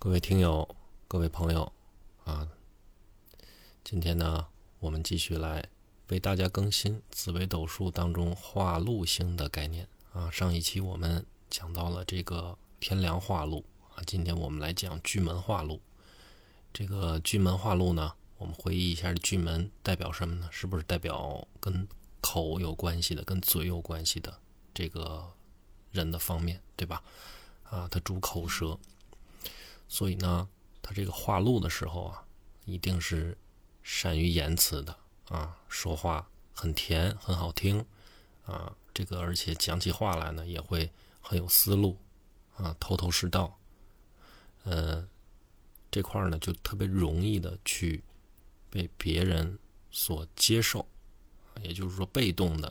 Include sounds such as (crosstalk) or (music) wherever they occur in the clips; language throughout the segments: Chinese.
各位听友，各位朋友，啊，今天呢，我们继续来为大家更新紫微斗数当中化禄星的概念啊。上一期我们讲到了这个天梁化禄啊，今天我们来讲巨门化禄。这个巨门化禄呢，我们回忆一下，巨门代表什么呢？是不是代表跟口有关系的、跟嘴有关系的这个人的方面，对吧？啊，它主口舌。所以呢，他这个话录的时候啊，一定是善于言辞的啊，说话很甜，很好听啊。这个而且讲起话来呢，也会很有思路啊，头头是道。呃，这块呢就特别容易的去被别人所接受，也就是说，被动的，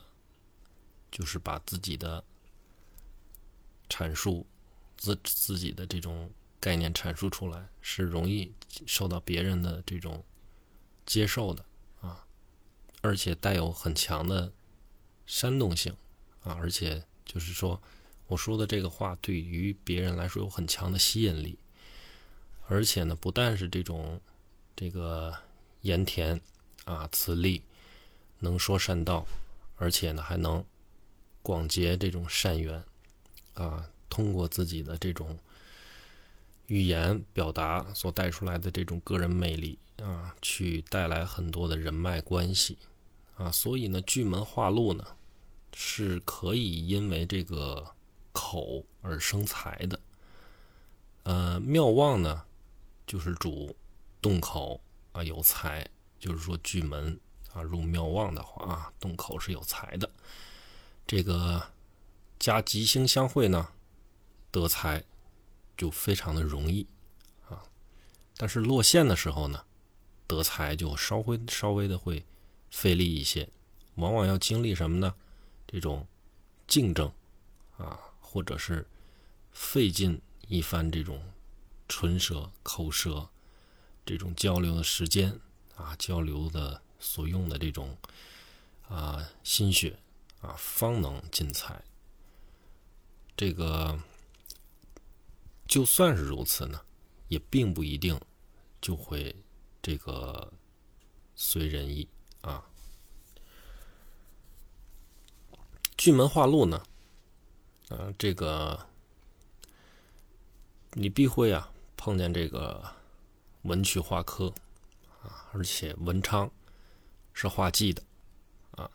就是把自己的阐述自自己的这种。概念阐述出来是容易受到别人的这种接受的啊，而且带有很强的煽动性啊，而且就是说我说的这个话对于别人来说有很强的吸引力，而且呢，不但是这种这个言甜啊、磁力，能说善道，而且呢还能广结这种善缘啊，通过自己的这种。语言表达所带出来的这种个人魅力啊，去带来很多的人脉关系啊，所以呢，巨门化禄呢是可以因为这个口而生财的。呃，妙望呢就是主动口啊有财，就是说巨门啊入妙望的话啊，动口是有财的。这个加吉星相会呢，得财。就非常的容易啊，但是落线的时候呢，得财就稍微稍微的会费力一些，往往要经历什么呢？这种竞争啊，或者是费尽一番这种唇舌口舌这种交流的时间啊，交流的所用的这种啊心血啊，方能进财。这个。就算是如此呢，也并不一定就会这个随人意啊。巨门化禄呢，呃，这个你必会啊碰见这个文曲化科啊，而且文昌是化忌的啊，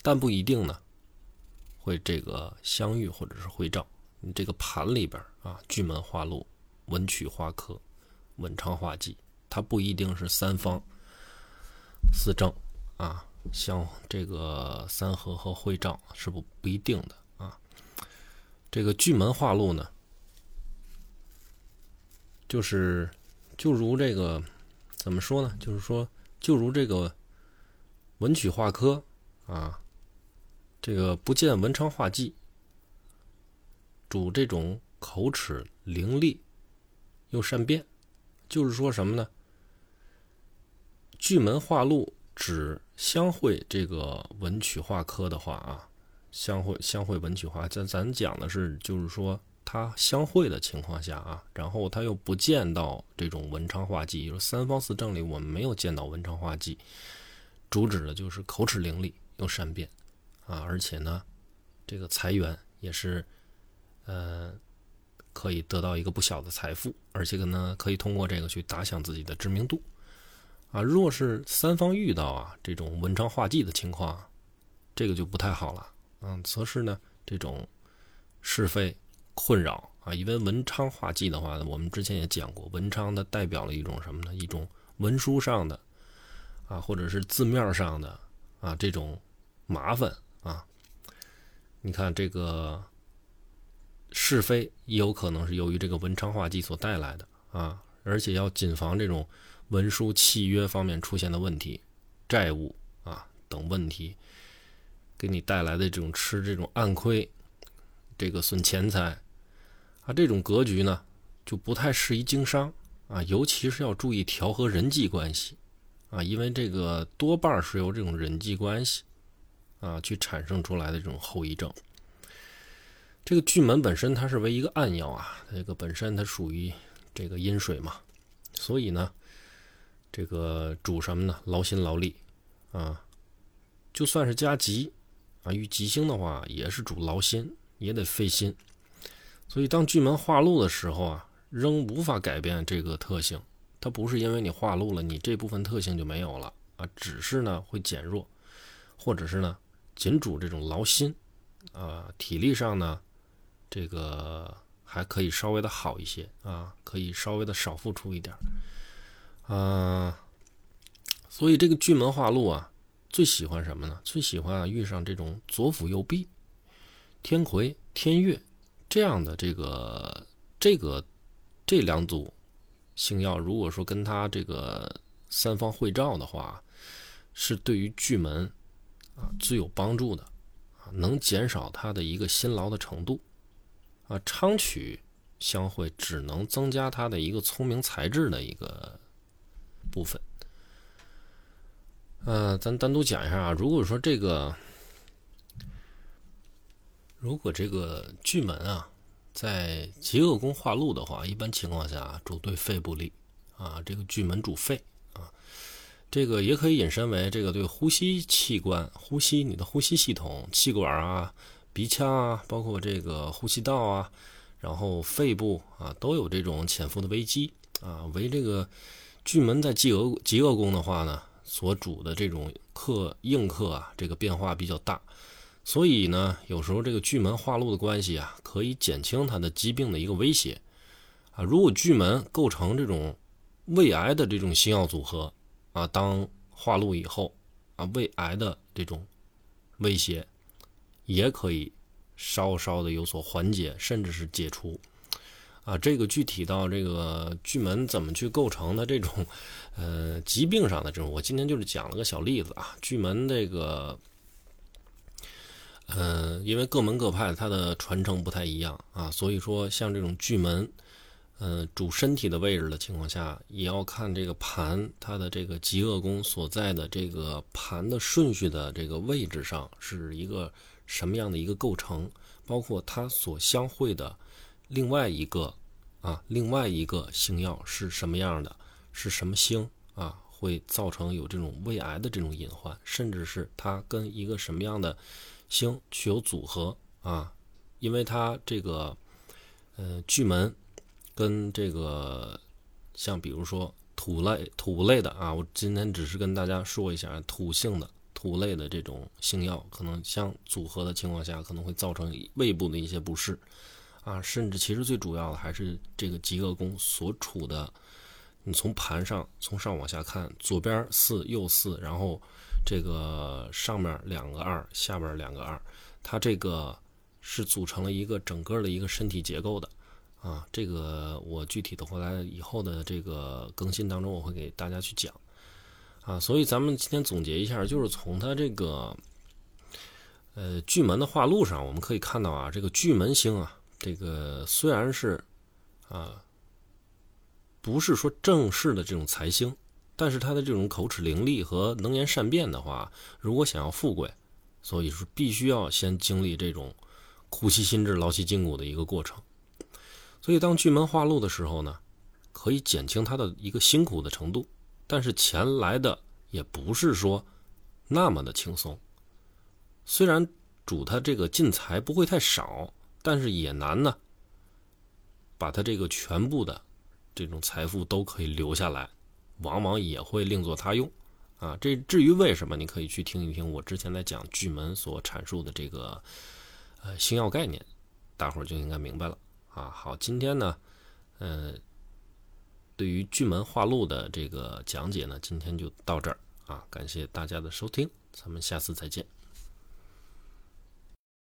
但不一定呢会这个相遇或者是会照。你这个盘里边啊，巨门化禄，文曲化科，文昌化忌，它不一定是三方四正啊，像这个三合和会照是不不一定的啊。这个巨门化禄呢，就是就如这个怎么说呢？就是说，就如这个文曲化科啊，这个不见文昌化忌。主这种口齿伶俐又善辩，就是说什么呢？巨门化禄指相会这个文曲化科的话啊，相会相会文曲化，咱咱讲的是就是说他相会的情况下啊，然后他又不见到这种文昌化忌，就是三方四正里我们没有见到文昌化忌，主旨的就是口齿伶俐又善辩啊，而且呢，这个财源也是。呃，可以得到一个不小的财富，而且呢，可以通过这个去打响自己的知名度啊。若是三方遇到啊这种文昌化忌的情况，这个就不太好了。嗯，则是呢这种是非困扰啊。因为文昌化忌的话呢，我们之前也讲过，文昌它代表了一种什么呢？一种文书上的啊，或者是字面上的啊这种麻烦啊。你看这个。是非有可能是由于这个文昌化忌所带来的啊，而且要谨防这种文书契约方面出现的问题、债务啊等问题，给你带来的这种吃这种暗亏，这个损钱财啊，这种格局呢就不太适宜经商啊，尤其是要注意调和人际关系啊，因为这个多半是由这种人际关系啊去产生出来的这种后遗症。这个巨门本身它是为一个暗爻啊，这个本身它属于这个阴水嘛，所以呢，这个主什么呢？劳心劳力啊，就算是加吉啊，遇吉星的话，也是主劳心，也得费心。所以当巨门化禄的时候啊，仍无法改变这个特性。它不是因为你化禄了，你这部分特性就没有了啊，只是呢会减弱，或者是呢仅主这种劳心啊，体力上呢这个还可以稍微的好一些啊，可以稍微的少付出一点啊。所以这个巨门化禄啊，最喜欢什么呢？最喜欢啊遇上这种左辅右弼、天魁、天月这样的这个这个这两组。星耀如果说跟他这个三方会照的话，是对于巨门啊最有帮助的啊，能减少他的一个辛劳的程度啊。昌曲相会只能增加他的一个聪明才智的一个部分。嗯，咱单独讲一下啊。如果说这个，如果这个巨门啊。在极恶宫化禄的话，一般情况下主对肺不利啊。这个巨门主肺啊，这个也可以引申为这个对呼吸器官、呼吸你的呼吸系统、气管啊、鼻腔啊，包括这个呼吸道啊，然后肺部啊，都有这种潜伏的危机啊。为这个巨门在极恶极恶宫的话呢，所主的这种克应克啊，这个变化比较大。所以呢，有时候这个巨门化禄的关系啊，可以减轻他的疾病的一个威胁啊。如果巨门构成这种胃癌的这种星耀组合啊，当化禄以后啊，胃癌的这种威胁也可以稍稍的有所缓解，甚至是解除啊。这个具体到这个巨门怎么去构成的这种 (laughs) 呃疾病上的这种，我今天就是讲了个小例子啊，巨门这个。嗯，因为各门各派它的传承不太一样啊，所以说像这种巨门，嗯，主身体的位置的情况下，也要看这个盘它的这个极恶宫所在的这个盘的顺序的这个位置上是一个什么样的一个构成，包括它所相会的另外一个啊，另外一个星耀是什么样的，是什么星啊，会造成有这种胃癌的这种隐患，甚至是它跟一个什么样的。星具有组合啊，因为它这个呃巨门跟这个像比如说土类土类的啊，我今天只是跟大家说一下土性的土类的这种性药，可能相组合的情况下，可能会造成胃部的一些不适啊，甚至其实最主要的还是这个极恶宫所处的，你从盘上从上往下看，左边四右四，然后。这个上面两个二，下边两个二，它这个是组成了一个整个的一个身体结构的啊。这个我具体的回来以后的这个更新当中，我会给大家去讲啊。所以咱们今天总结一下，就是从它这个呃巨门的化禄上，我们可以看到啊，这个巨门星啊，这个虽然是啊不是说正式的这种财星。但是他的这种口齿伶俐和能言善辩的话，如果想要富贵，所以说必须要先经历这种苦其心志、劳其筋骨的一个过程。所以当巨门化禄的时候呢，可以减轻他的一个辛苦的程度，但是钱来的也不是说那么的轻松。虽然主他这个进财不会太少，但是也难呢，把他这个全部的这种财富都可以留下来。往往也会另作他用，啊，这至于为什么，你可以去听一听我之前在讲巨门所阐述的这个呃星耀概念，大伙就应该明白了啊。好，今天呢，呃，对于巨门化禄的这个讲解呢，今天就到这儿啊，感谢大家的收听，咱们下次再见。